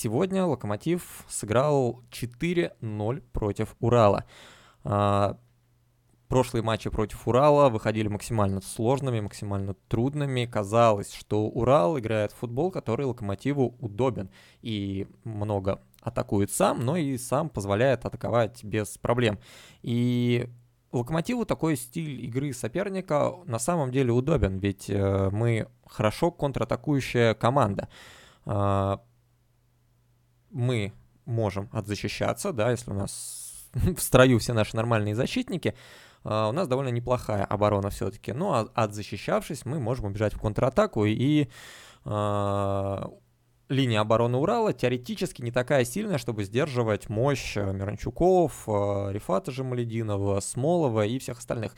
сегодня Локомотив сыграл 4-0 против Урала. А, прошлые матчи против Урала выходили максимально сложными, максимально трудными. Казалось, что Урал играет в футбол, который Локомотиву удобен и много атакует сам, но и сам позволяет атаковать без проблем. И Локомотиву такой стиль игры соперника на самом деле удобен, ведь э, мы хорошо контратакующая команда. Мы можем отзащищаться, да, если у нас в строю все наши нормальные защитники, э, у нас довольно неплохая оборона все-таки. Но ну, а отзащищавшись, мы можем убежать в контратаку и э, линия обороны Урала теоретически не такая сильная, чтобы сдерживать мощь э, Миранчуков, э, Рифата Жамалединова, Смолова и всех остальных.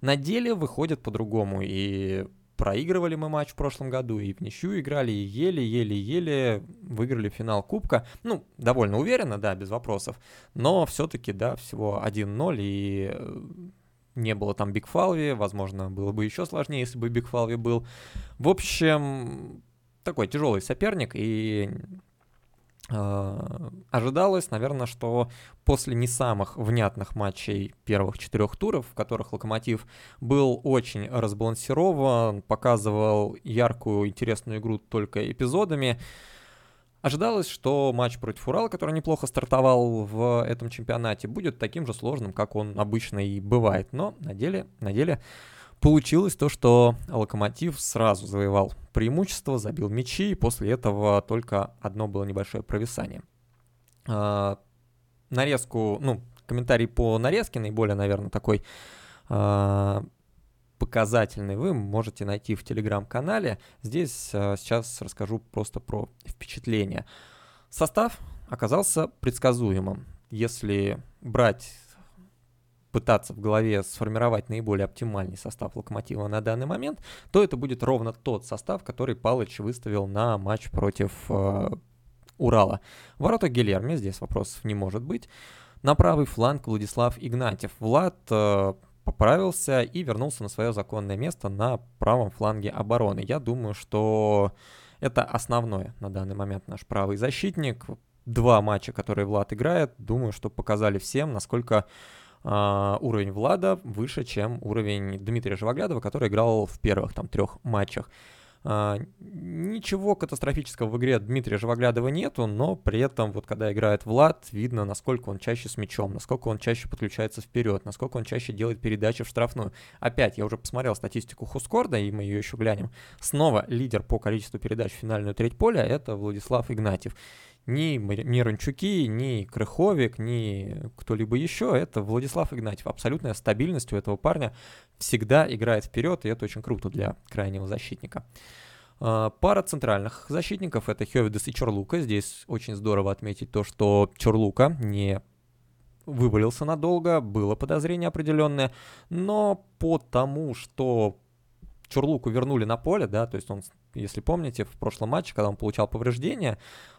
На деле выходит по-другому, и проигрывали мы матч в прошлом году, и в ничью играли, и еле-еле-еле выиграли финал Кубка. Ну, довольно уверенно, да, без вопросов, но все-таки, да, всего 1-0, и э, не было там Бикфалви, возможно, было бы еще сложнее, если бы Бикфалви был. В общем, такой тяжелый соперник, и ожидалось, наверное, что после не самых внятных матчей первых четырех туров, в которых Локомотив был очень разбалансирован, показывал яркую, интересную игру только эпизодами, Ожидалось, что матч против Урала, который неплохо стартовал в этом чемпионате, будет таким же сложным, как он обычно и бывает. Но на деле, на деле Получилось то, что Локомотив сразу завоевал преимущество, забил мячи, и после этого только одно было небольшое провисание. А, нарезку, ну, комментарий по нарезке, наиболее, наверное, такой а, показательный, вы можете найти в телеграм-канале. Здесь а, сейчас расскажу просто про впечатление. Состав оказался предсказуемым. Если брать пытаться в голове сформировать наиболее оптимальный состав Локомотива на данный момент, то это будет ровно тот состав, который Палыч выставил на матч против э, Урала. Ворота Гильерми, здесь вопросов не может быть. На правый фланг Владислав Игнатьев. Влад э, поправился и вернулся на свое законное место на правом фланге обороны. Я думаю, что это основное на данный момент наш правый защитник. Два матча, которые Влад играет, думаю, что показали всем, насколько уровень Влада выше, чем уровень Дмитрия Живоглядова, который играл в первых там трех матчах. Uh, ничего катастрофического в игре Дмитрия Живоглядова нету, но при этом вот когда играет Влад, видно, насколько он чаще с мячом, насколько он чаще подключается вперед, насколько он чаще делает передачи в штрафную. Опять, я уже посмотрел статистику Хускорда, и мы ее еще глянем. Снова лидер по количеству передач в финальную треть поля — это Владислав Игнатьев ни Мирончуки, ни Крыховик, ни кто-либо еще. Это Владислав Игнатьев. Абсолютная стабильность у этого парня всегда играет вперед, и это очень круто для крайнего защитника. А, пара центральных защитников — это Хёвидес и Чорлука. Здесь очень здорово отметить то, что Чорлука не вывалился надолго, было подозрение определенное, но потому что Чурлуку вернули на поле, да, то есть он, если помните, в прошлом матче, когда он получал повреждение,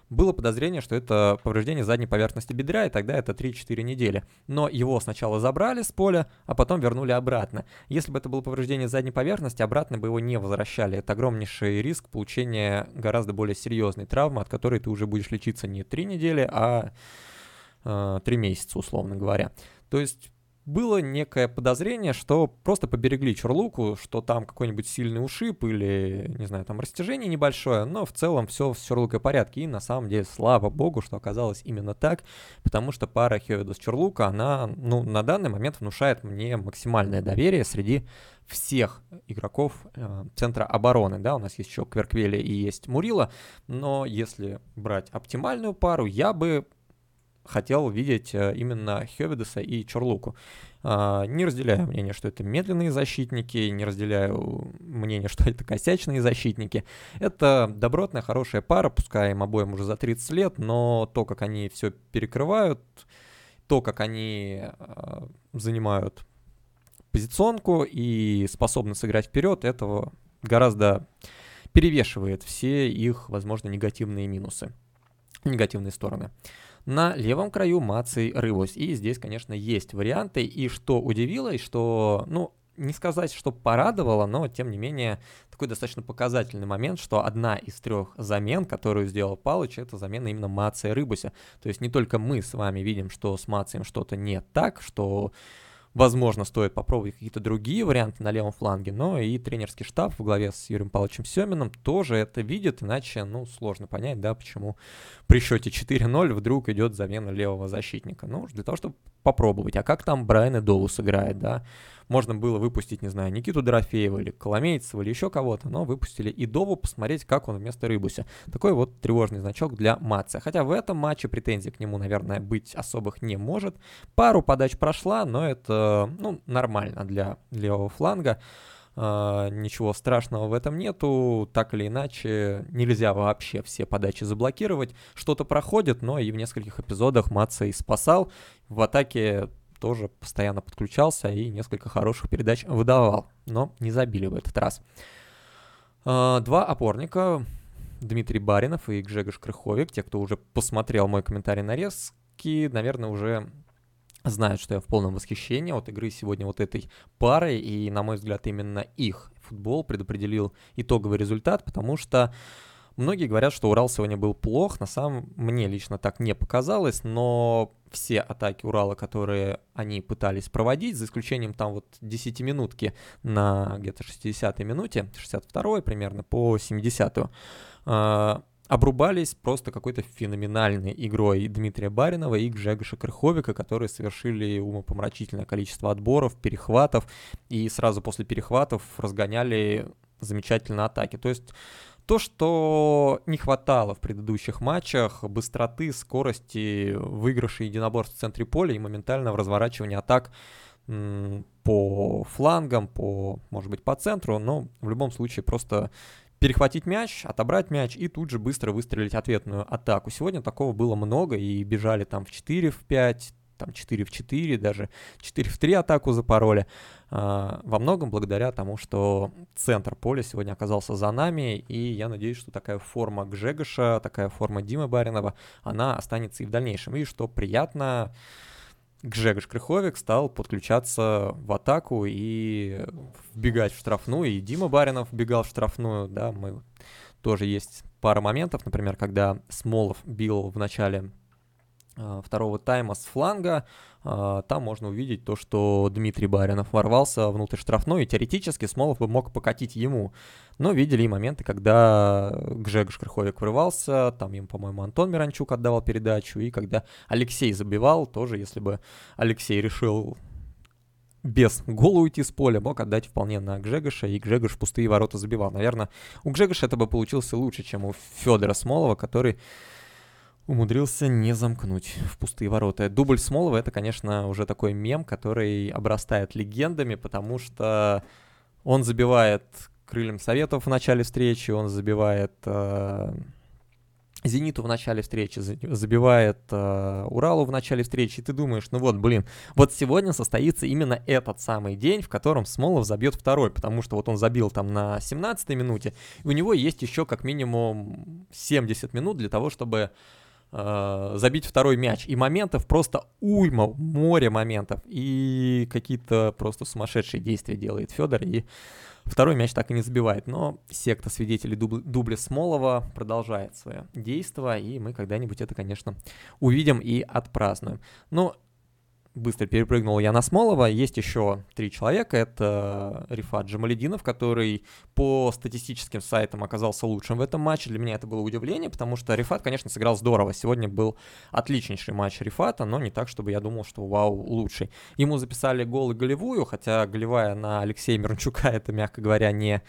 было подозрение, что это повреждение задней поверхности бедра, и тогда это 3-4 недели. Но его сначала забрали с поля, а потом вернули обратно. Если бы это было повреждение задней поверхности, обратно бы его не возвращали. Это огромнейший риск получения гораздо более серьезной травмы, от которой ты уже будешь лечиться не 3 недели, а э, 3 месяца, условно говоря. То есть было некое подозрение, что просто поберегли Чурлуку, что там какой-нибудь сильный ушиб или, не знаю, там растяжение небольшое, но в целом все в порядке. И на самом деле, слава богу, что оказалось именно так, потому что пара Хевидус Чурлука, она, ну, на данный момент внушает мне максимальное доверие среди всех игроков э, центра обороны, да, у нас есть еще Кверквели и есть Мурила, но если брать оптимальную пару, я бы хотел видеть э, именно Хевидеса и Чорлуку. А, не разделяю мнение, что это медленные защитники, не разделяю мнение, что это косячные защитники. Это добротная, хорошая пара, пускай им обоим уже за 30 лет, но то, как они все перекрывают, то, как они а, занимают позиционку и способны сыграть вперед, этого гораздо перевешивает все их, возможно, негативные минусы, негативные стороны. На левом краю Маций Рыбус. И здесь, конечно, есть варианты. И что удивило, и что, ну, не сказать, что порадовало, но тем не менее такой достаточно показательный момент, что одна из трех замен, которую сделал Палыч, это замена именно Мация Рыбуся. То есть не только мы с вами видим, что с Мацием что-то не так, что Возможно, стоит попробовать какие-то другие варианты на левом фланге, но и тренерский штаб в главе с Юрием Павловичем Семиным тоже это видит, иначе, ну, сложно понять, да, почему при счете 4-0 вдруг идет замена левого защитника. Ну, для того, чтобы попробовать. А как там Брайан и Доу сыграет, да? Можно было выпустить, не знаю, Никиту Дорофеева или Коломейцева или еще кого-то, но выпустили и Дову посмотреть, как он вместо Рыбуся. Такой вот тревожный значок для Матца. Хотя в этом матче претензий к нему, наверное, быть особых не может. Пару подач прошла, но это, ну, нормально для левого фланга. Uh, ничего страшного в этом нету, так или иначе нельзя вообще все подачи заблокировать. Что-то проходит, но и в нескольких эпизодах Маца и спасал. В атаке тоже постоянно подключался и несколько хороших передач выдавал, но не забили в этот раз. А, два опорника, Дмитрий Баринов и Гжегош Крыховик, те, кто уже посмотрел мой комментарий нарезки, наверное, уже знают, что я в полном восхищении от игры сегодня вот этой пары, и, на мой взгляд, именно их футбол предопределил итоговый результат, потому что Многие говорят, что Урал сегодня был плох. На самом мне лично так не показалось, но все атаки Урала, которые они пытались проводить, за исключением там вот 10 минутки на где-то 60-й минуте, 62-й примерно по 70-ю, э, обрубались просто какой-то феноменальной игрой Дмитрия Баринова и Гжегоша Крыховика, которые совершили умопомрачительное количество отборов, перехватов, и сразу после перехватов разгоняли замечательно атаки. То есть то, что не хватало в предыдущих матчах, быстроты, скорости, выигрыша единоборств в центре поля и моментального разворачивания атак по флангам, по, может быть, по центру, но в любом случае просто перехватить мяч, отобрать мяч и тут же быстро выстрелить ответную атаку. Сегодня такого было много и бежали там в 4, в 5, там 4 в 4, даже 4 в 3 атаку запороли. А, во многом благодаря тому, что центр поля сегодня оказался за нами, и я надеюсь, что такая форма Гжегоша, такая форма Димы Баринова, она останется и в дальнейшем. И что приятно, Гжегош Крыховик стал подключаться в атаку и вбегать в штрафную, и Дима Баринов вбегал в штрафную, да, мы тоже есть пара моментов, например, когда Смолов бил в начале второго тайма с фланга, э, там можно увидеть то, что Дмитрий Баринов ворвался внутрь штрафной, и теоретически Смолов бы мог покатить ему. Но видели и моменты, когда Гжегош Крыховик врывался, там ему, по-моему, Антон Миранчук отдавал передачу, и когда Алексей забивал, тоже, если бы Алексей решил без гола уйти с поля, мог отдать вполне на Гжегоша, и Гжегош пустые ворота забивал. Наверное, у Гжегоша это бы получился лучше, чем у Федора Смолова, который умудрился не замкнуть в пустые ворота. Дубль Смолова — это, конечно, уже такой мем, который обрастает легендами, потому что он забивает крыльям Советов в начале встречи, он забивает э, Зениту в начале встречи, забивает э, Уралу в начале встречи, и ты думаешь, ну вот, блин, вот сегодня состоится именно этот самый день, в котором Смолов забьет второй, потому что вот он забил там на 17-й минуте, и у него есть еще как минимум 70 минут для того, чтобы э, забить второй мяч. И моментов просто уйма, море моментов. И какие-то просто сумасшедшие действия делает Федор. И второй мяч так и не забивает. Но секта свидетелей дуб- дубля Смолова продолжает свое действие. И мы когда-нибудь это, конечно, увидим и отпразднуем. Но быстро перепрыгнул я на Смолова. Есть еще три человека. Это Рифат Джамалединов, который по статистическим сайтам оказался лучшим в этом матче. Для меня это было удивление, потому что Рифат, конечно, сыграл здорово. Сегодня был отличнейший матч Рифата, но не так, чтобы я думал, что вау, лучший. Ему записали гол и голевую, хотя голевая на Алексея Мирончука это, мягко говоря, не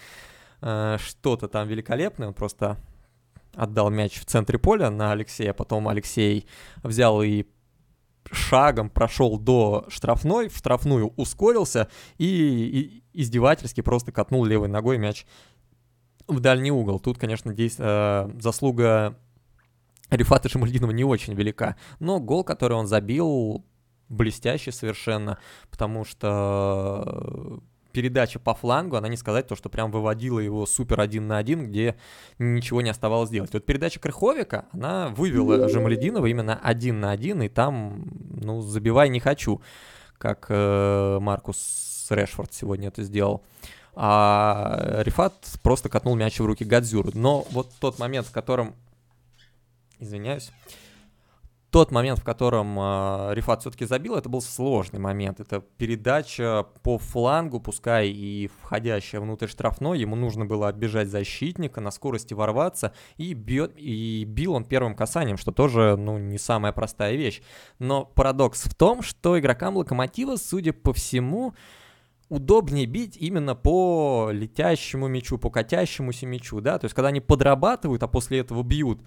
э, что-то там великолепное. Он просто отдал мяч в центре поля на Алексея, потом Алексей взял и шагом прошел до штрафной, в штрафную ускорился и, и издевательски просто катнул левой ногой мяч в дальний угол. Тут, конечно, здесь э, заслуга Рифата Шамальдинова не очень велика, но гол, который он забил, блестящий совершенно, потому что передача по флангу, она не сказать то, что прям выводила его супер один на один, где ничего не оставалось делать. Вот передача Крыховика, она вывела Жамалединова именно один на один, и там, ну, забивай не хочу, как э, Маркус Решфорд сегодня это сделал. А Рифат просто катнул мяч в руки Гадзюру. Но вот тот момент, в котором... Извиняюсь тот момент, в котором э, Рифат все-таки забил, это был сложный момент. Это передача по флангу, пускай и входящая внутрь штрафной. Ему нужно было оббежать защитника, на скорости ворваться. И, бьет, и бил он первым касанием, что тоже ну, не самая простая вещь. Но парадокс в том, что игрокам Локомотива, судя по всему, удобнее бить именно по летящему мячу, по катящемуся мячу, да, то есть когда они подрабатывают, а после этого бьют,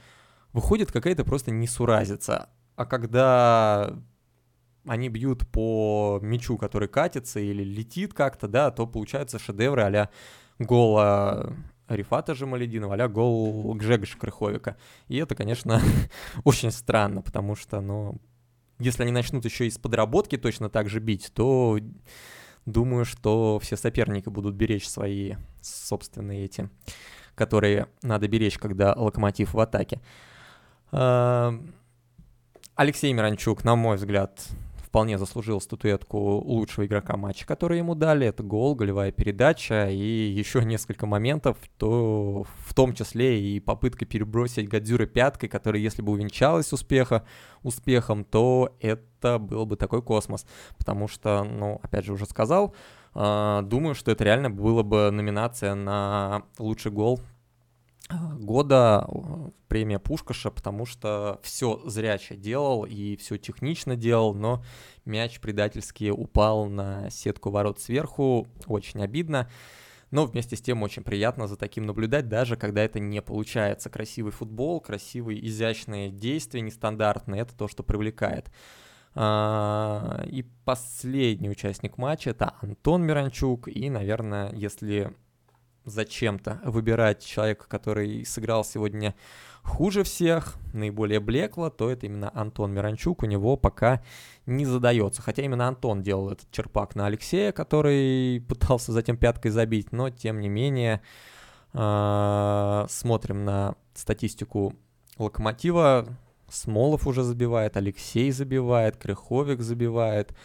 выходит какая-то просто несуразица. А когда они бьют по мячу, который катится или летит как-то, да, то получается шедевры а-ля гола Рифата Жамалединова, а гол Гжегоша Крыховика. И это, конечно, очень странно, потому что, ну, если они начнут еще из подработки точно так же бить, то думаю, что все соперники будут беречь свои собственные эти, которые надо беречь, когда локомотив в атаке. Эм, Алексей Миранчук, на мой взгляд, вполне заслужил статуэтку лучшего игрока матча, который ему дали. Это гол, голевая передача и еще несколько моментов, то в том числе и попытка перебросить Гадзюры пяткой, которая, если бы увенчалась успеха, успехом, то это был бы такой космос. Потому что, ну, опять же, уже сказал, э, думаю, что это реально было бы номинация на лучший гол года премия Пушкаша, потому что все зряче делал и все технично делал, но мяч предательски упал на сетку ворот сверху, очень обидно. Но вместе с тем очень приятно за таким наблюдать, даже когда это не получается. Красивый футбол, красивые изящные действия, нестандартные, это то, что привлекает. А, и последний участник матча это Антон Миранчук. И, наверное, если зачем-то выбирать человека, который сыграл сегодня хуже всех, наиболее блекло, то это именно Антон Миранчук. У него пока не задается. Хотя именно Антон делал этот черпак на Алексея, который пытался затем пяткой забить, но тем не менее э, смотрим на статистику Локомотива. Смолов уже забивает, Алексей забивает, Крыховик забивает.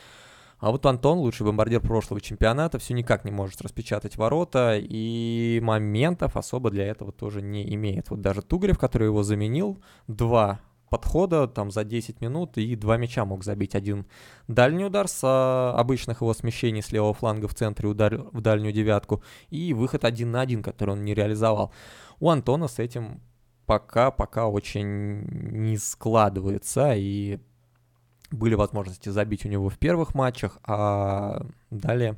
А вот Антон, лучший бомбардир прошлого чемпионата, все никак не может распечатать ворота, и моментов особо для этого тоже не имеет. Вот даже Тугарев, который его заменил, два подхода там за 10 минут и два мяча мог забить. Один дальний удар с а, обычных его смещений с левого фланга в центре удар в дальнюю девятку и выход один на один, который он не реализовал. У Антона с этим пока-пока очень не складывается и были возможности забить у него в первых матчах, а далее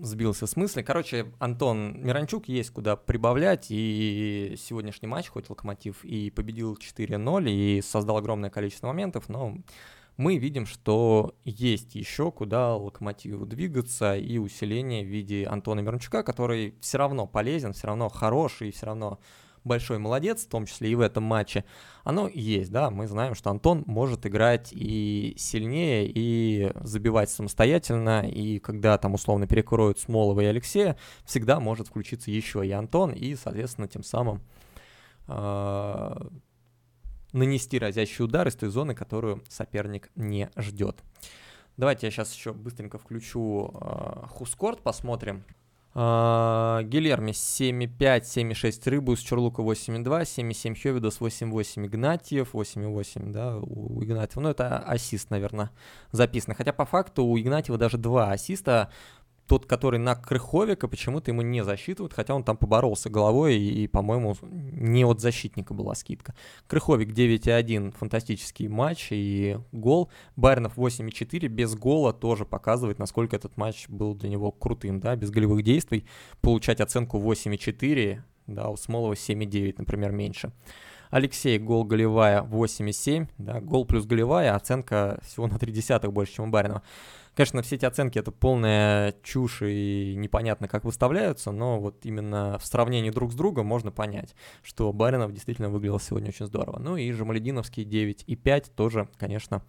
сбился с мысли. Короче, Антон Миранчук есть куда прибавлять, и сегодняшний матч, хоть Локомотив и победил 4-0, и создал огромное количество моментов, но мы видим, что есть еще куда Локомотиву двигаться, и усиление в виде Антона Миранчука, который все равно полезен, все равно хороший, все равно большой молодец, в том числе и в этом матче, оно есть, да, мы знаем, что Антон может играть и сильнее, и забивать самостоятельно, и когда там условно перекроют Смолова и Алексея, всегда может включиться еще и Антон, и, соответственно, тем самым э, нанести разящий удар из той зоны, которую соперник не ждет. Давайте я сейчас еще быстренько включу э, Хускорт, посмотрим, Гильерми 7,5, 7,6 Рыбус, Чурлука 8,2, 7,7 Хёвидос, 8,8 Игнатьев, 8,8, да, у Игнатьева. Ну, это ассист, наверное, записано. Хотя по факту у Игнатьева даже два ассиста тот, который на Крыховика, почему-то ему не засчитывают, хотя он там поборолся головой, и, и по-моему, не от защитника была скидка. Крыховик 9,1, фантастический матч и гол. Байрнов 8,4 без гола тоже показывает, насколько этот матч был для него крутым, да, без голевых действий. Получать оценку 8,4, да, у Смолова 7,9, например, меньше. Алексей, гол голевая 8,7, да, гол плюс голевая, оценка всего на 3 десятых больше, чем у Баринова. Конечно, все эти оценки это полная чушь и непонятно, как выставляются, но вот именно в сравнении друг с другом можно понять, что Баринов действительно выглядел сегодня очень здорово. Ну и Жамалединовский 9,5 тоже, конечно,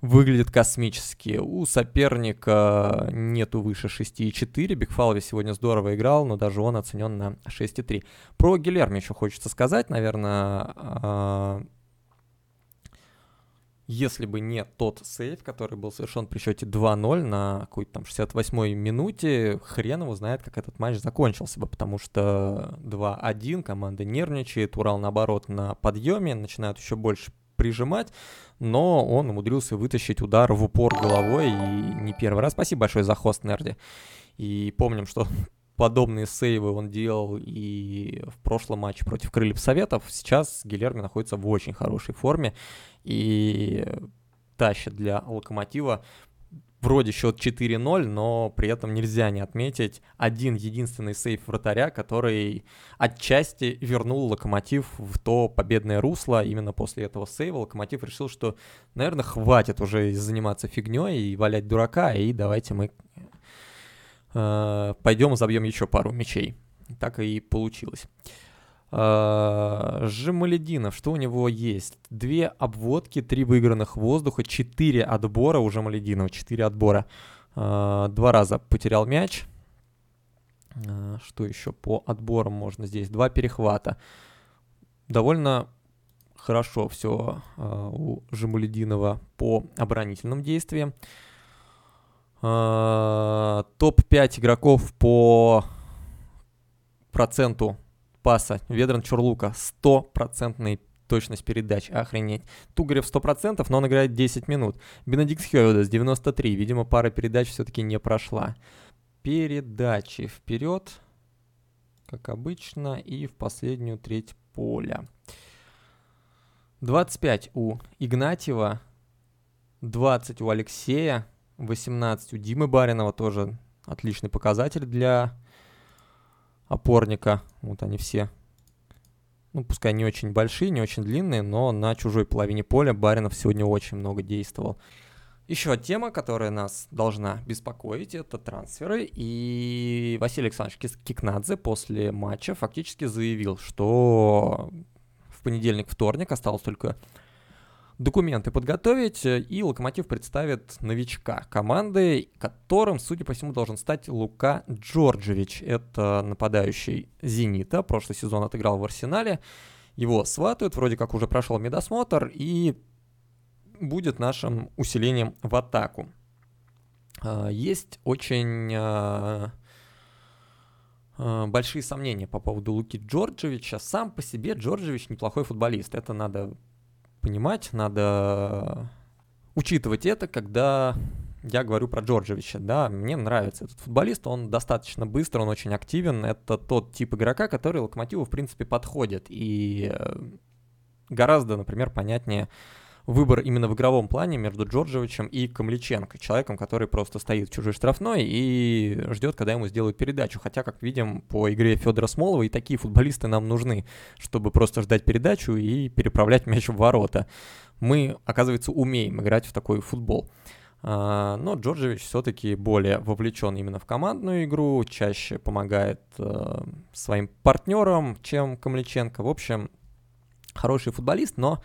выглядит космически. У соперника нету выше 6,4. Бигфалви сегодня здорово играл, но даже он оценен на 6,3. Про Гилерми еще хочется сказать, наверное. Если бы не тот сейф, который был совершен при счете 2-0 на какой-то там 68-й минуте, хрен его знает, как этот матч закончился бы, потому что 2-1, команда нервничает, Урал, наоборот, на подъеме, начинают еще больше прижимать, но он умудрился вытащить удар в упор головой, и не первый раз. Спасибо большое за хост, Нерди. И помним, что подобные сейвы он делал и в прошлом матче против Крыльев Советов. Сейчас Гилерми находится в очень хорошей форме и тащит для Локомотива вроде счет 4-0, но при этом нельзя не отметить один единственный сейф вратаря, который отчасти вернул Локомотив в то победное русло. Именно после этого сейва Локомотив решил, что, наверное, хватит уже заниматься фигней и валять дурака, и давайте мы пойдем забьем еще пару мячей. Так и получилось. Uh, Жемалединов, что у него есть? Две обводки, три выигранных воздуха, четыре отбора у Жемалединова, четыре отбора. Uh, два раза потерял мяч. Что еще по отборам можно здесь? Два перехвата. Довольно хорошо все у Жемалединова по оборонительным действиям. Топ-5 игроков по проценту паса. Ведран Чурлука. Стопроцентный точность передач. Охренеть. Тугарев 100%, но он играет 10 минут. Бенедикт Хёведес 93. Видимо, пара передач все-таки не прошла. Передачи вперед, как обычно, и в последнюю треть поля. 25 у Игнатьева, 20 у Алексея, 18 у Димы Баринова, тоже отличный показатель для опорника. Вот они все. Ну, пускай не очень большие, не очень длинные, но на чужой половине поля Баринов сегодня очень много действовал. Еще тема, которая нас должна беспокоить, это трансферы. И Василий Александрович Кикнадзе после матча фактически заявил, что в понедельник-вторник осталось только документы подготовить, э, и Локомотив представит новичка команды, которым, судя по всему, должен стать Лука Джорджевич. Это нападающий «Зенита», прошлый сезон отыграл в «Арсенале». Его сватают, вроде как уже прошел медосмотр, и будет нашим усилением в атаку. А, есть очень а, а, большие сомнения по поводу Луки Джорджевича. Сам по себе Джорджевич неплохой футболист. Это надо понимать, надо учитывать это, когда я говорю про Джорджевича, да, мне нравится этот футболист, он достаточно быстро, он очень активен, это тот тип игрока, который Локомотиву, в принципе, подходит, и э, гораздо, например, понятнее выбор именно в игровом плане между Джорджевичем и Камличенко, человеком, который просто стоит в чужой штрафной и ждет, когда ему сделают передачу. Хотя, как видим, по игре Федора Смолова и такие футболисты нам нужны, чтобы просто ждать передачу и переправлять мяч в ворота. Мы, оказывается, умеем играть в такой футбол. А, но Джорджевич все-таки более вовлечен именно в командную игру, чаще помогает э, своим партнерам, чем Камличенко. В общем, хороший футболист, но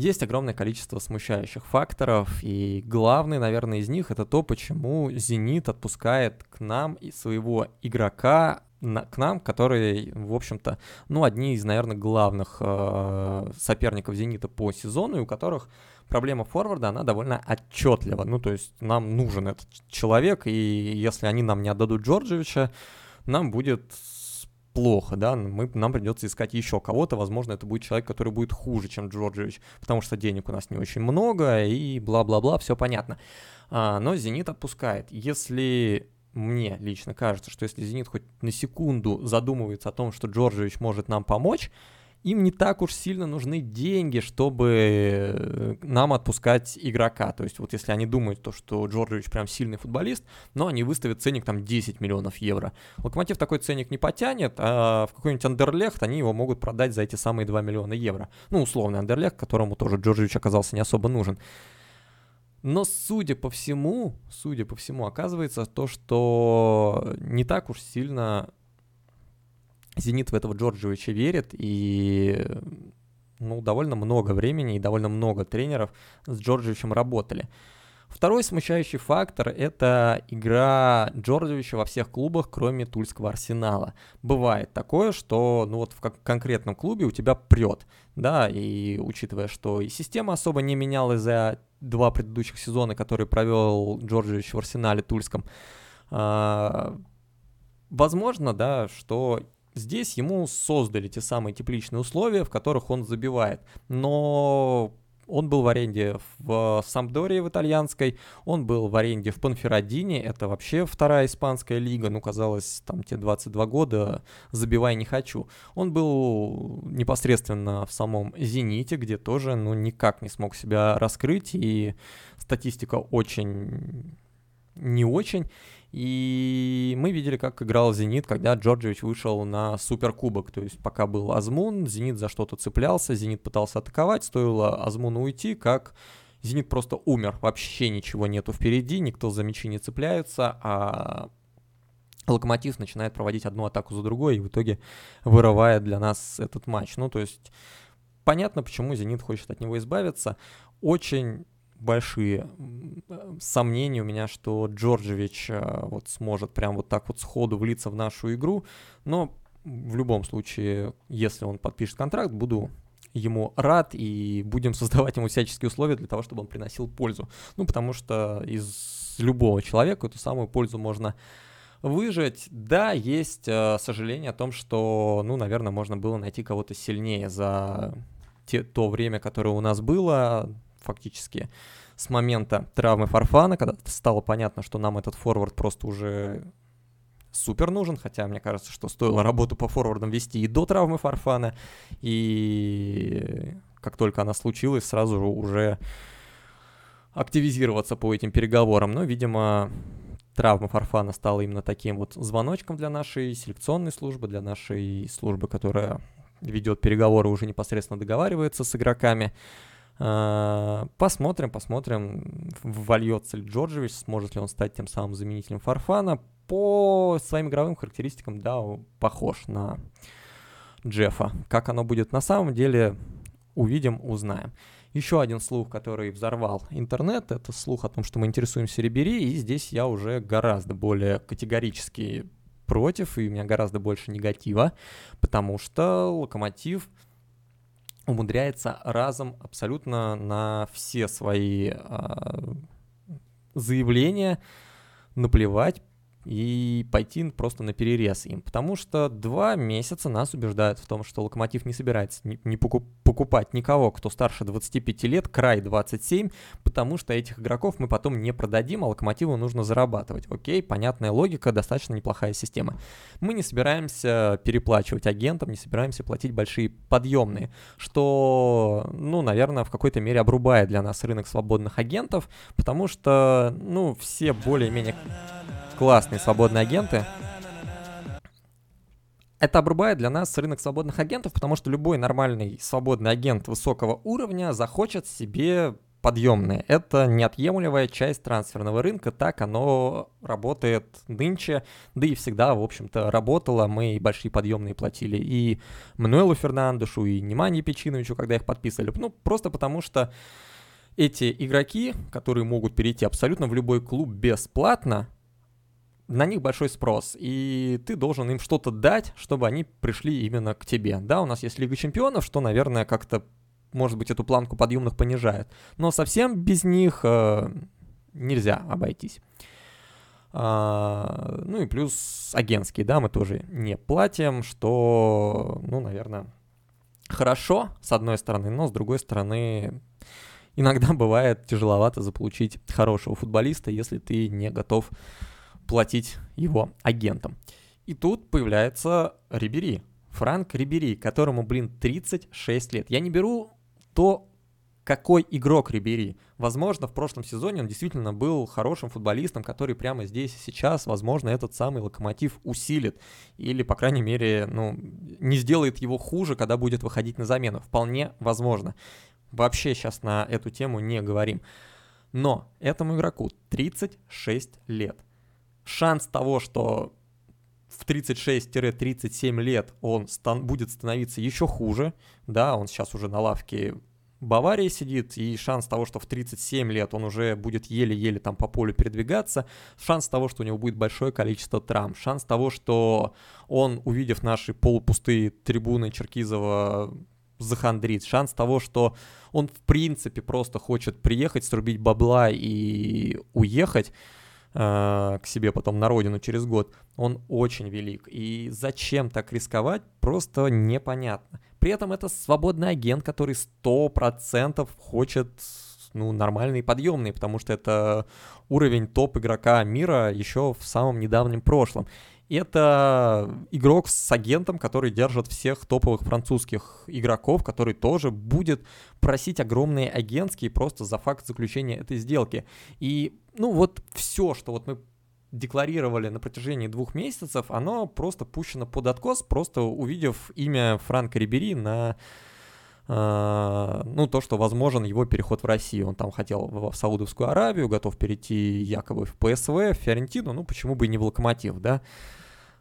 есть огромное количество смущающих факторов, и главный, наверное, из них это то, почему «Зенит» отпускает к нам своего игрока, на, к нам, который, в общем-то, ну, одни из, наверное, главных э, соперников «Зенита» по сезону, и у которых проблема форварда, она довольно отчетлива. Ну, то есть нам нужен этот человек, и если они нам не отдадут Джорджевича, нам будет плохо, да, мы, нам придется искать еще кого-то, возможно, это будет человек, который будет хуже, чем Джорджевич, потому что денег у нас не очень много, и бла-бла-бла, все понятно. А, но «Зенит» отпускает. Если мне лично кажется, что если «Зенит» хоть на секунду задумывается о том, что Джорджевич может нам помочь, им не так уж сильно нужны деньги, чтобы э, нам отпускать игрока. То есть вот если они думают, то, что Джорджевич прям сильный футболист, но они выставят ценник там 10 миллионов евро. Локомотив такой ценник не потянет, а в какой-нибудь Андерлехт они его могут продать за эти самые 2 миллиона евро. Ну, условный Андерлехт, которому тоже Джорджевич оказался не особо нужен. Но судя по всему, судя по всему, оказывается то, что не так уж сильно Зенит в этого Джорджевича верит, и ну, довольно много времени и довольно много тренеров с Джорджевичем работали. Второй смущающий фактор — это игра Джорджевича во всех клубах, кроме Тульского Арсенала. Бывает такое, что ну вот в конкретном клубе у тебя прет, да, и учитывая, что и система особо не менялась за два предыдущих сезона, которые провел Джорджевич в Арсенале Тульском, а, возможно, да, что здесь ему создали те самые тепличные условия, в которых он забивает. Но он был в аренде в Самдории в итальянской, он был в аренде в Панферодине, это вообще вторая испанская лига, ну, казалось, там те 22 года, забивай не хочу. Он был непосредственно в самом «Зените», где тоже, ну, никак не смог себя раскрыть, и статистика очень не очень. И мы видели, как играл «Зенит», когда Джорджевич вышел на суперкубок. То есть пока был Азмун, «Зенит» за что-то цеплялся, «Зенит» пытался атаковать, стоило Азмуну уйти, как «Зенит» просто умер. Вообще ничего нету впереди, никто за мячи не цепляется, а Локомотив начинает проводить одну атаку за другой и в итоге вырывает для нас этот матч. Ну, то есть понятно, почему «Зенит» хочет от него избавиться. Очень большие сомнения у меня, что Джорджевич э, вот сможет прям вот так вот сходу влиться в нашу игру, но в любом случае, если он подпишет контракт, буду ему рад и будем создавать ему всяческие условия для того, чтобы он приносил пользу. Ну, потому что из любого человека эту самую пользу можно выжить. Да, есть э, сожаление о том, что, ну, наверное, можно было найти кого-то сильнее за те, то время, которое у нас было фактически с момента травмы Фарфана, когда стало понятно, что нам этот форвард просто уже супер нужен, хотя мне кажется, что стоило работу по форвардам вести и до травмы Фарфана, и как только она случилась, сразу же уже активизироваться по этим переговорам. Но, видимо, травма Фарфана стала именно таким вот звоночком для нашей селекционной службы, для нашей службы, которая ведет переговоры, уже непосредственно договаривается с игроками. А, посмотрим, посмотрим, вольется ли Джорджевич, сможет ли он стать тем самым заменителем Фарфана. По своим игровым характеристикам, да, похож на Джеффа. Как оно будет на самом деле, увидим, узнаем. Еще один слух, который взорвал интернет, это слух о том, что мы интересуемся Рибери, и здесь я уже гораздо более категорически против, и у меня гораздо больше негатива, потому что Локомотив умудряется разом абсолютно на все свои э, заявления наплевать и пойти просто на перерез им. Потому что два месяца нас убеждают в том, что Локомотив не собирается не, не покуп, покупать никого, кто старше 25 лет, край 27, потому что этих игроков мы потом не продадим, а Локомотиву нужно зарабатывать. Окей, понятная логика, достаточно неплохая система. Мы не собираемся переплачивать агентам, не собираемся платить большие подъемные, что, ну, наверное, в какой-то мере обрубает для нас рынок свободных агентов, потому что, ну, все более-менее классные свободные агенты. Это обрубает для нас рынок свободных агентов, потому что любой нормальный свободный агент высокого уровня захочет себе подъемные. Это неотъемлемая часть трансферного рынка, так оно работает нынче, да и всегда, в общем-то, работало. Мы и большие подъемные платили и Мануэлу Фернандешу, и Неманье Печиновичу, когда их подписывали. Ну, просто потому что эти игроки, которые могут перейти абсолютно в любой клуб бесплатно, на них большой спрос, и ты должен им что-то дать, чтобы они пришли именно к тебе. Да, у нас есть Лига Чемпионов, что, наверное, как-то, может быть, эту планку подъемных понижает, но совсем без них э, нельзя обойтись. А, ну и плюс агентские, да, мы тоже не платим, что, ну, наверное, хорошо, с одной стороны, но с другой стороны, иногда бывает тяжеловато заполучить хорошего футболиста, если ты не готов платить его агентам. И тут появляется Рибери, Франк Рибери, которому, блин, 36 лет. Я не беру то, какой игрок Рибери. Возможно, в прошлом сезоне он действительно был хорошим футболистом, который прямо здесь и сейчас, возможно, этот самый локомотив усилит. Или, по крайней мере, ну, не сделает его хуже, когда будет выходить на замену. Вполне возможно. Вообще сейчас на эту тему не говорим. Но этому игроку 36 лет шанс того, что в 36-37 лет он стан- будет становиться еще хуже, да, он сейчас уже на лавке Баварии сидит, и шанс того, что в 37 лет он уже будет еле-еле там по полю передвигаться, шанс того, что у него будет большое количество травм, шанс того, что он, увидев наши полупустые трибуны Черкизова, захандрит, шанс того, что он в принципе просто хочет приехать, срубить бабла и уехать, к себе потом на родину через год, он очень велик. И зачем так рисковать, просто непонятно. При этом это свободный агент, который 100% хочет ну, нормальный и подъемный, потому что это уровень топ-игрока мира еще в самом недавнем прошлом. Это игрок с агентом, который держит всех топовых французских игроков, который тоже будет просить огромные агентские просто за факт заключения этой сделки. И, ну, вот все, что вот мы декларировали на протяжении двух месяцев, оно просто пущено под откос, просто увидев имя Франка Рибери на э, ну, то, что возможен его переход в Россию. Он там хотел в Саудовскую Аравию, готов перейти якобы в ПСВ, в Фиорентину, ну, почему бы и не в Локомотив, да. Э,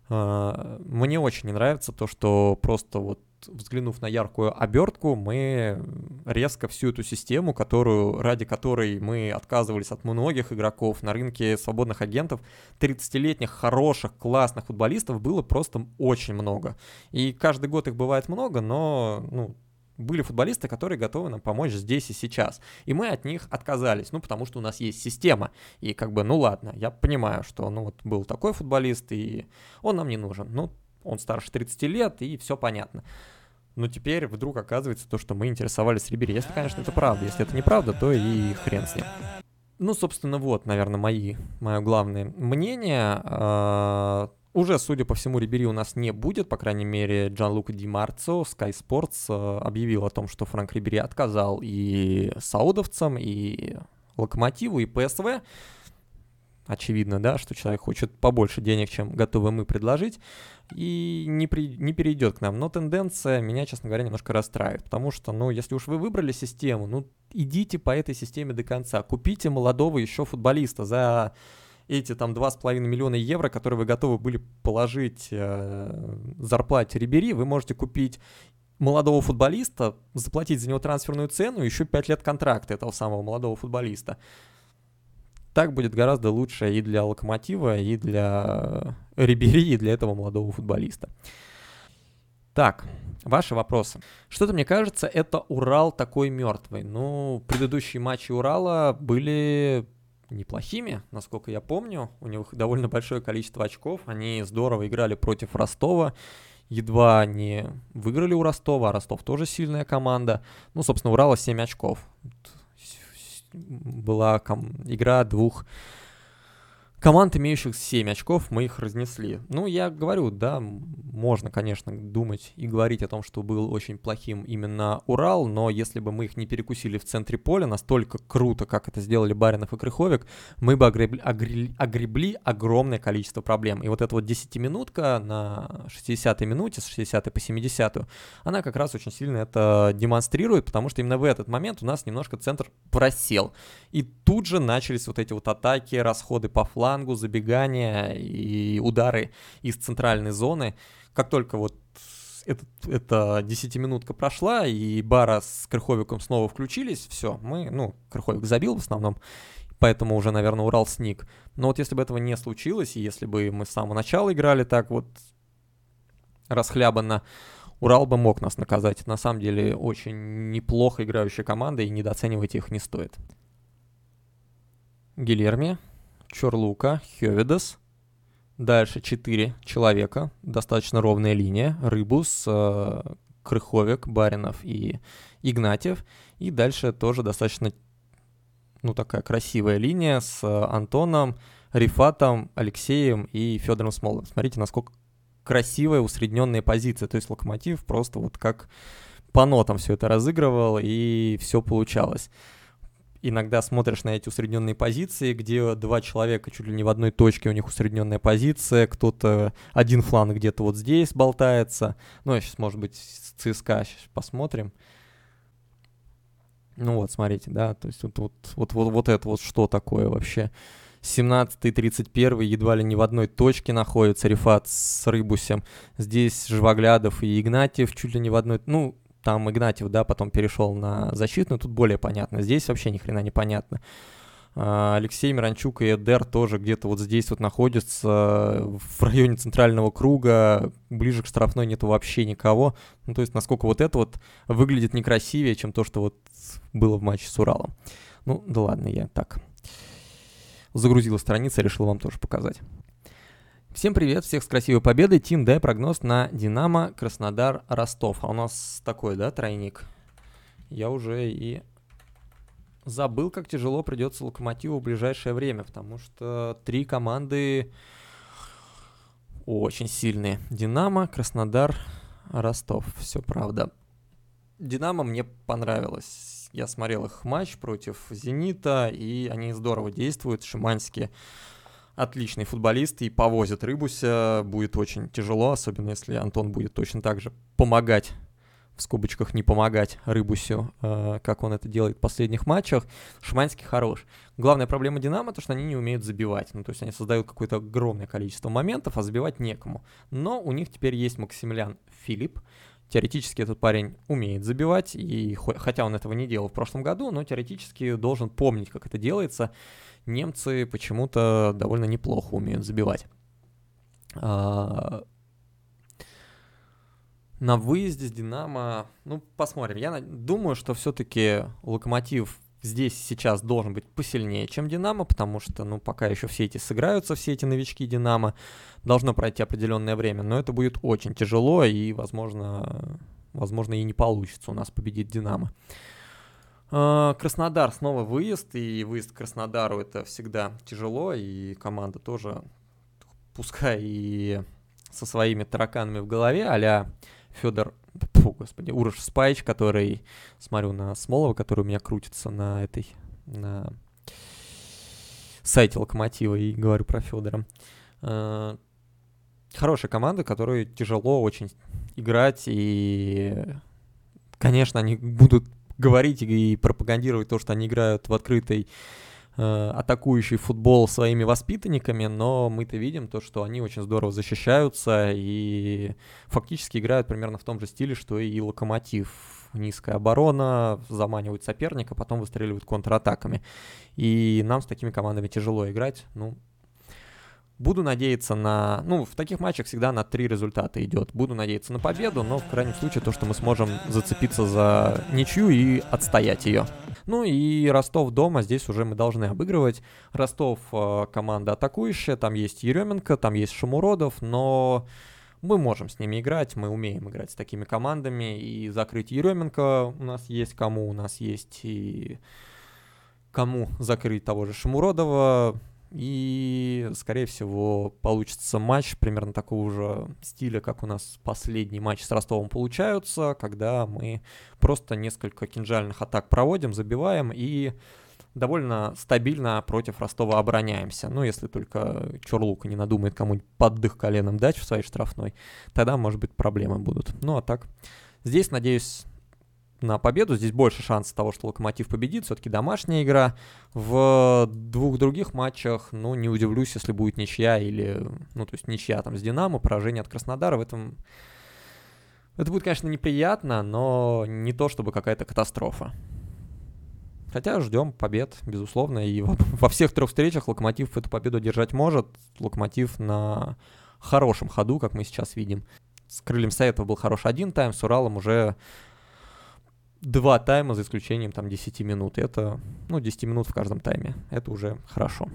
мне очень не нравится то, что просто вот взглянув на яркую обертку, мы резко всю эту систему, которую, ради которой мы отказывались от многих игроков на рынке свободных агентов, 30-летних, хороших, классных футболистов было просто очень много. И каждый год их бывает много, но ну, были футболисты, которые готовы нам помочь здесь и сейчас. И мы от них отказались, ну, потому что у нас есть система. И как бы, ну ладно, я понимаю, что, ну, вот был такой футболист, и он нам не нужен. Ну, он старше 30 лет, и все понятно. Но теперь вдруг оказывается то, что мы интересовались Рибери. Если, конечно, это правда. Если это неправда, то и хрен с ним. Ну, собственно, вот, наверное, мои, мое главное мнение. Уже, судя по всему, Рибери у нас не будет, по крайней мере, Джан Лука Ди Марцо, Sky Sports, а, объявил о том, что Франк Рибери отказал и саудовцам, и Локомотиву, и ПСВ очевидно, да, что человек хочет побольше денег, чем готовы мы предложить, и не, при, не перейдет к нам. Но тенденция меня, честно говоря, немножко расстраивает, потому что, ну, если уж вы выбрали систему, ну, идите по этой системе до конца, купите молодого еще футболиста за эти там 2,5 миллиона евро, которые вы готовы были положить э, зарплате Рибери, вы можете купить молодого футболиста, заплатить за него трансферную цену, еще 5 лет контракта этого самого молодого футболиста так будет гораздо лучше и для Локомотива, и для Рибери, и для этого молодого футболиста. Так, ваши вопросы. Что-то мне кажется, это Урал такой мертвый. Ну, предыдущие матчи Урала были неплохими, насколько я помню. У них довольно большое количество очков. Они здорово играли против Ростова. Едва не выиграли у Ростова, а Ростов тоже сильная команда. Ну, собственно, Урала 7 очков была игра двух команд, имеющих 7 очков, мы их разнесли. Ну, я говорю, да, можно, конечно, думать и говорить о том, что был очень плохим именно Урал, но если бы мы их не перекусили в центре поля настолько круто, как это сделали Баринов и Крыховик, мы бы огребли, огребли, огребли огромное количество проблем. И вот эта вот 10-минутка на 60-й минуте, с 60 по 70 она как раз очень сильно это демонстрирует, потому что именно в этот момент у нас немножко центр просел. И тут же начались вот эти вот атаки, расходы по флангу, флангу, забегания и удары из центральной зоны. Как только вот этот, эта десятиминутка прошла, и Бара с Крыховиком снова включились, все, мы, ну, Крыховик забил в основном, поэтому уже, наверное, Урал сник. Но вот если бы этого не случилось, и если бы мы с самого начала играли так вот расхлябанно, Урал бы мог нас наказать. На самом деле очень неплохо играющая команда, и недооценивать их не стоит. Гильерми Чорлука, Хёвидес. Дальше 4 человека, достаточно ровная линия. Рыбус, э, Крыховик, Баринов и Игнатьев. И дальше тоже достаточно, ну, такая красивая линия с Антоном, Рифатом, Алексеем и Федором Смоловым. Смотрите, насколько красивая усредненная позиция. То есть Локомотив просто вот как по нотам все это разыгрывал, и все получалось иногда смотришь на эти усредненные позиции, где два человека чуть ли не в одной точке, у них усредненная позиция, кто-то один фланг где-то вот здесь болтается. Ну, сейчас, может быть, с ЦСКА сейчас посмотрим. Ну вот, смотрите, да, то есть вот, вот, вот, вот, вот это вот что такое вообще. 17 31 едва ли не в одной точке находится Рифат с Рыбусем. Здесь Живоглядов и Игнатьев чуть ли не в одной... Ну, там Игнатьев, да, потом перешел на защитную, тут более понятно. Здесь вообще ни хрена не понятно. А, Алексей Миранчук и Эдер тоже где-то вот здесь вот находятся, в районе центрального круга, ближе к штрафной нету вообще никого. Ну, то есть, насколько вот это вот выглядит некрасивее, чем то, что вот было в матче с Уралом. Ну, да ладно, я так загрузила страницу, решил вам тоже показать. Всем привет, всех с красивой победой. Тим, дай прогноз на Динамо, Краснодар, Ростов. А у нас такой, да, тройник? Я уже и забыл, как тяжело придется Локомотиву в ближайшее время, потому что три команды очень сильные. Динамо, Краснодар, Ростов. Все правда. Динамо мне понравилось. Я смотрел их матч против Зенита, и они здорово действуют. Шиманский отличный футболист и повозит Рыбуся. Будет очень тяжело, особенно если Антон будет точно так же помогать в скобочках не помогать Рыбусю, э, как он это делает в последних матчах. Шманский хорош. Главная проблема Динамо, то, что они не умеют забивать. Ну, то есть они создают какое-то огромное количество моментов, а забивать некому. Но у них теперь есть Максимилиан Филипп. Теоретически этот парень умеет забивать, и хотя он этого не делал в прошлом году, но теоретически должен помнить, как это делается. Немцы почему-то довольно неплохо умеют забивать. А, на выезде с Динамо, ну, посмотрим. Я думаю, что все-таки Локомотив здесь сейчас должен быть посильнее, чем Динамо, потому что, ну, пока еще все эти сыграются, все эти новички Динамо, должно пройти определенное время, но это будет очень тяжело и, возможно, возможно и не получится у нас победить Динамо. Краснодар снова выезд, и выезд к Краснодару это всегда тяжело, и команда тоже, пускай и со своими тараканами в голове, а Федор, фу, господи, Урош Спайч, который, смотрю на Смолова, который у меня крутится на этой, на сайте Локомотива, и говорю про Федора. Uh, хорошая команда, которую тяжело очень играть, и, конечно, они будут говорить и пропагандировать то, что они играют в открытой Э, атакующий футбол своими воспитанниками, но мы-то видим то, что они очень здорово защищаются и фактически играют примерно в том же стиле, что и Локомотив. Низкая оборона, заманивают соперника, потом выстреливают контратаками. И нам с такими командами тяжело играть. Ну, Буду надеяться на... Ну, в таких матчах всегда на три результата идет. Буду надеяться на победу, но в крайнем случае то, что мы сможем зацепиться за ничью и отстоять ее. Ну и Ростов дома, здесь уже мы должны обыгрывать. Ростов э, команда атакующая, там есть Еременко, там есть Шамуродов, но мы можем с ними играть, мы умеем играть с такими командами, и закрыть Еременко у нас есть кому, у нас есть и кому закрыть того же Шамуродова, и, скорее всего, получится матч примерно такого же стиля, как у нас последний матч с Ростовом получаются, когда мы просто несколько кинжальных атак проводим, забиваем и довольно стабильно против Ростова обороняемся. Ну, если только Чорлука не надумает кому-нибудь поддых коленом дать в своей штрафной, тогда, может быть, проблемы будут. Ну, а так, здесь, надеюсь, на победу. Здесь больше шансов того, что Локомотив победит. Все-таки домашняя игра. В двух других матчах, ну, не удивлюсь, если будет ничья или, ну, то есть ничья там с Динамо, поражение от Краснодара. В этом... Это будет, конечно, неприятно, но не то чтобы какая-то катастрофа. Хотя ждем побед, безусловно, и во всех трех встречах Локомотив эту победу держать может. Локомотив на хорошем ходу, как мы сейчас видим. С Крыльем Советов был хороший один тайм, с Уралом уже два тайма, за исключением там 10 минут. Это, ну, 10 минут в каждом тайме. Это уже хорошо.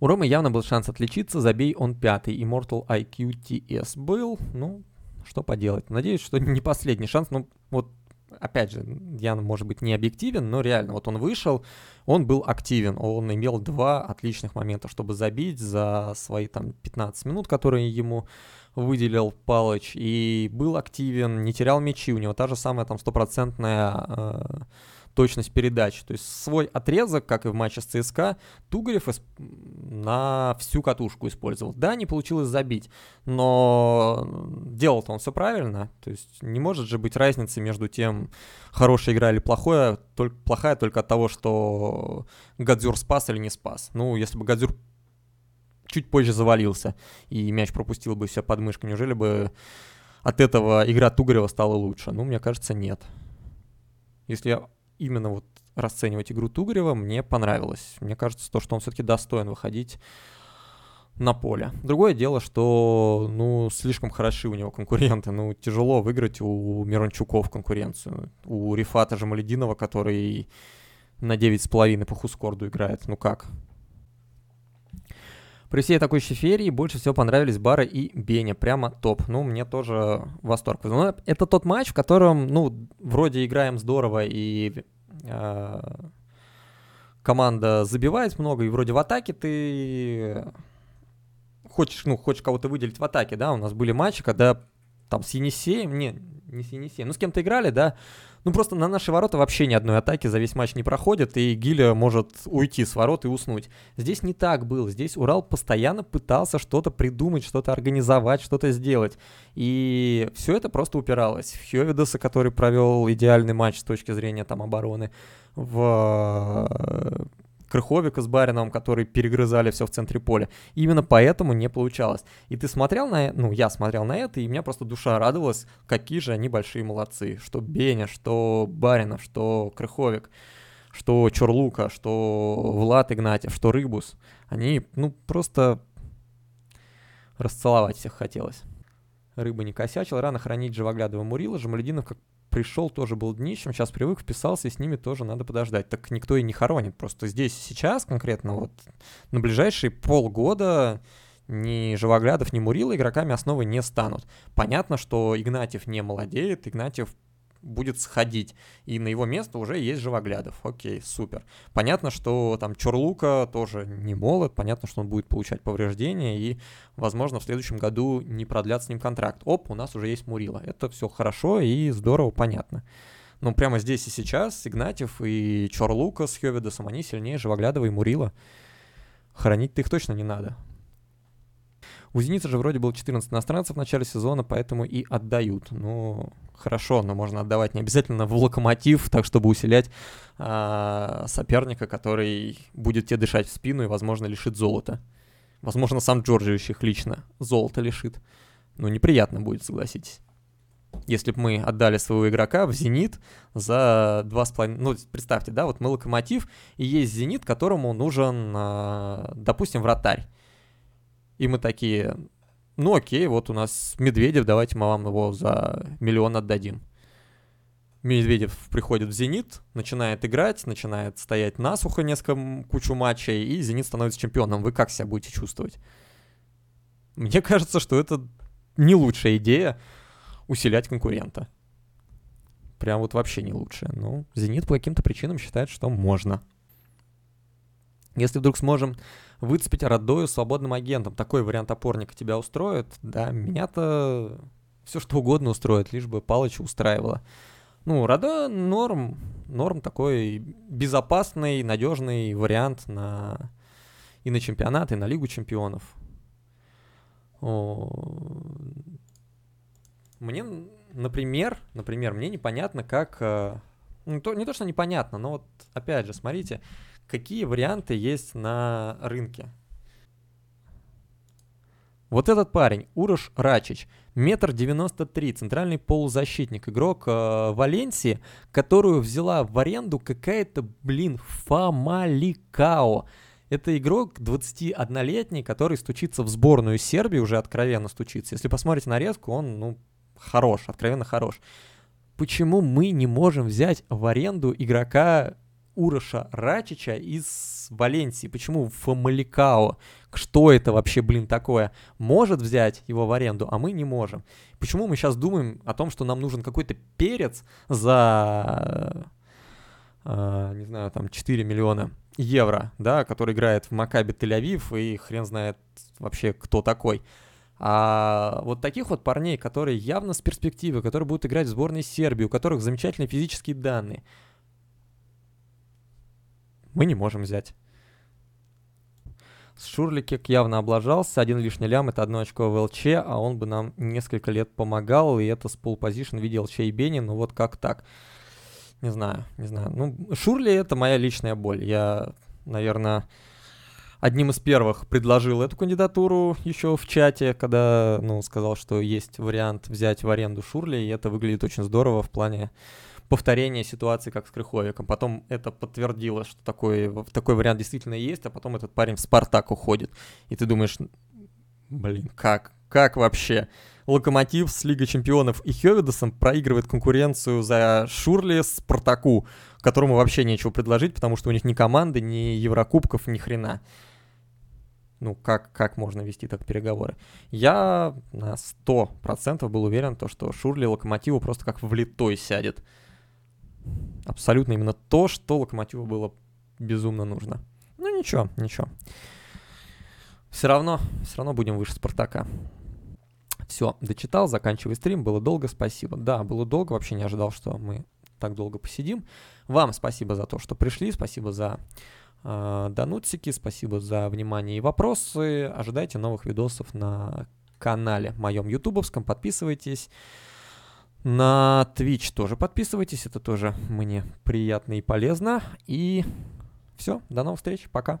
У Ромы явно был шанс отличиться, забей он пятый. Immortal IQ TS был, ну, что поделать. Надеюсь, что не последний шанс. Ну, вот, опять же, я, может быть, не объективен, но реально, вот он вышел, он был активен, он имел два отличных момента, чтобы забить за свои там 15 минут, которые ему выделил Палыч и был активен, не терял мячи, у него та же самая там стопроцентная э, точность передач. То есть свой отрезок, как и в матче с ЦСКА, Тугарев на всю катушку использовал. Да, не получилось забить, но делал-то он все правильно. То есть не может же быть разницы между тем, хорошая игра или плохое, только, плохая только от того, что Гадзюр спас или не спас. Ну, если бы Гадзюр чуть позже завалился, и мяч пропустил бы все под мышкой. Неужели бы от этого игра Тугарева стала лучше? Ну, мне кажется, нет. Если именно вот расценивать игру Тугарева, мне понравилось. Мне кажется, то, что он все-таки достоин выходить на поле. Другое дело, что, ну, слишком хороши у него конкуренты. Ну, тяжело выиграть у Мирончуков конкуренцию. У Рифата Жамалединова, который на 9,5 по Хускорду играет. Ну как? При всей такой щеферии больше всего понравились Бара и Беня. Прямо топ. Ну, мне тоже восторг. Но это тот матч, в котором, ну, вроде играем здорово и э, команда забивает много, и вроде в атаке ты хочешь, ну, хочешь кого-то выделить в атаке, да, у нас были матчи, когда там с Енисеем, не, не с Енисеем, ну, с кем-то играли, да, ну, просто на наши ворота вообще ни одной атаки за весь матч не проходит, и Гиля может уйти с ворот и уснуть. Здесь не так было. Здесь Урал постоянно пытался что-то придумать, что-то организовать, что-то сделать. И все это просто упиралось в Хёвидаса, который провел идеальный матч с точки зрения там обороны, в Крыховика с Бариновым, которые перегрызали все в центре поля. Именно поэтому не получалось. И ты смотрел на ну, я смотрел на это, и меня просто душа радовалась, какие же они большие молодцы. Что Беня, что Баринов, что Крыховик, что Чорлука, что Влад Игнатьев, что Рыбус. Они, ну, просто расцеловать всех хотелось. Рыба не косячил, рано хранить Живоглядова Мурила, Жамалединов как пришел, тоже был днищем, сейчас привык, вписался, и с ними тоже надо подождать. Так никто и не хоронит. Просто здесь сейчас конкретно вот на ближайшие полгода ни Живоглядов, ни Мурила игроками основы не станут. Понятно, что Игнатьев не молодеет, Игнатьев будет сходить. И на его место уже есть Живоглядов. Окей, супер. Понятно, что там Чорлука тоже не молод, понятно, что он будет получать повреждения, и, возможно, в следующем году не продлят с ним контракт. Оп, у нас уже есть Мурила. Это все хорошо и здорово, понятно. Но прямо здесь и сейчас Игнатьев и Чорлука с Хёвидосом, они сильнее Живоглядова и Мурила. Хранить-то их точно не надо. У «Зенита» же вроде было 14 иностранцев в начале сезона, поэтому и отдают. Ну, хорошо, но можно отдавать не обязательно в «Локомотив», так чтобы усилять а, соперника, который будет тебе дышать в спину и, возможно, лишит золота. Возможно, сам Джорджевич их лично золото лишит. Ну, неприятно будет, согласитесь. Если бы мы отдали своего игрока в «Зенит» за 2,5... Ну, представьте, да, вот мы «Локомотив», и есть «Зенит», которому нужен, а, допустим, вратарь. И мы такие, ну окей, вот у нас Медведев, давайте мы вам его за миллион отдадим. Медведев приходит в «Зенит», начинает играть, начинает стоять насухо несколько кучу матчей, и «Зенит» становится чемпионом. Вы как себя будете чувствовать? Мне кажется, что это не лучшая идея усилять конкурента. Прям вот вообще не лучшая. Ну, «Зенит» по каким-то причинам считает, что можно. Если вдруг сможем выцепить Радою свободным агентом, такой вариант опорника тебя устроит, да, меня-то все что угодно устроит, лишь бы Палыча устраивало. Ну, Рада норм, норм такой безопасный, надежный вариант на и на чемпионат, и на Лигу чемпионов. О... Мне, например, например, мне непонятно, как... Э, ну, то, не то, что непонятно, но вот, опять же, смотрите, какие варианты есть на рынке. Вот этот парень, Урош Рачич, метр девяносто три, центральный полузащитник, игрок э, Валенсии, которую взяла в аренду какая-то, блин, Фамаликао. Это игрок 21-летний, который стучится в сборную Сербии, уже откровенно стучится. Если посмотрите нарезку, он, ну, хорош, откровенно хорош. Почему мы не можем взять в аренду игрока Уроша Рачича из Валенсии. Почему Фамаликао? Что это вообще, блин, такое? Может взять его в аренду, а мы не можем. Почему мы сейчас думаем о том, что нам нужен какой-то перец за, э, не знаю, там 4 миллиона евро, да, который играет в Макаби Тель-Авив, и хрен знает вообще, кто такой. А вот таких вот парней, которые явно с перспективы, которые будут играть в сборной Сербии, у которых замечательные физические данные – мы не можем взять. С Шурликек явно облажался, один лишний лям это одно очко в ЛЧ, а он бы нам несколько лет помогал, и это с полпозишн видел Чей и Бенни, ну вот как так. Не знаю, не знаю. Ну, Шурли это моя личная боль. Я, наверное, одним из первых предложил эту кандидатуру еще в чате, когда, ну, сказал, что есть вариант взять в аренду Шурли, и это выглядит очень здорово в плане повторения ситуации, как с Крыховиком. Потом это подтвердило, что такой, такой вариант действительно есть, а потом этот парень в Спартак уходит. И ты думаешь, блин, как? Как вообще? Локомотив с Лигой Чемпионов и Хёвидосом проигрывает конкуренцию за Шурли Спартаку, которому вообще нечего предложить, потому что у них ни команды, ни Еврокубков, ни хрена. Ну, как, как можно вести так переговоры? Я на 100% был уверен, то, что Шурли Локомотиву просто как влитой сядет. Абсолютно именно то, что Локомотиву было безумно нужно. Ну, ничего, ничего. Все равно, все равно будем выше Спартака. Все, дочитал, заканчивай стрим, было долго, спасибо. Да, было долго, вообще не ожидал, что мы так долго посидим. Вам спасибо за то, что пришли, спасибо за э, донутсики, спасибо за внимание и вопросы. Ожидайте новых видосов на канале моем ютубовском, подписывайтесь. На Twitch тоже подписывайтесь, это тоже мне приятно и полезно. И все, до новых встреч, пока.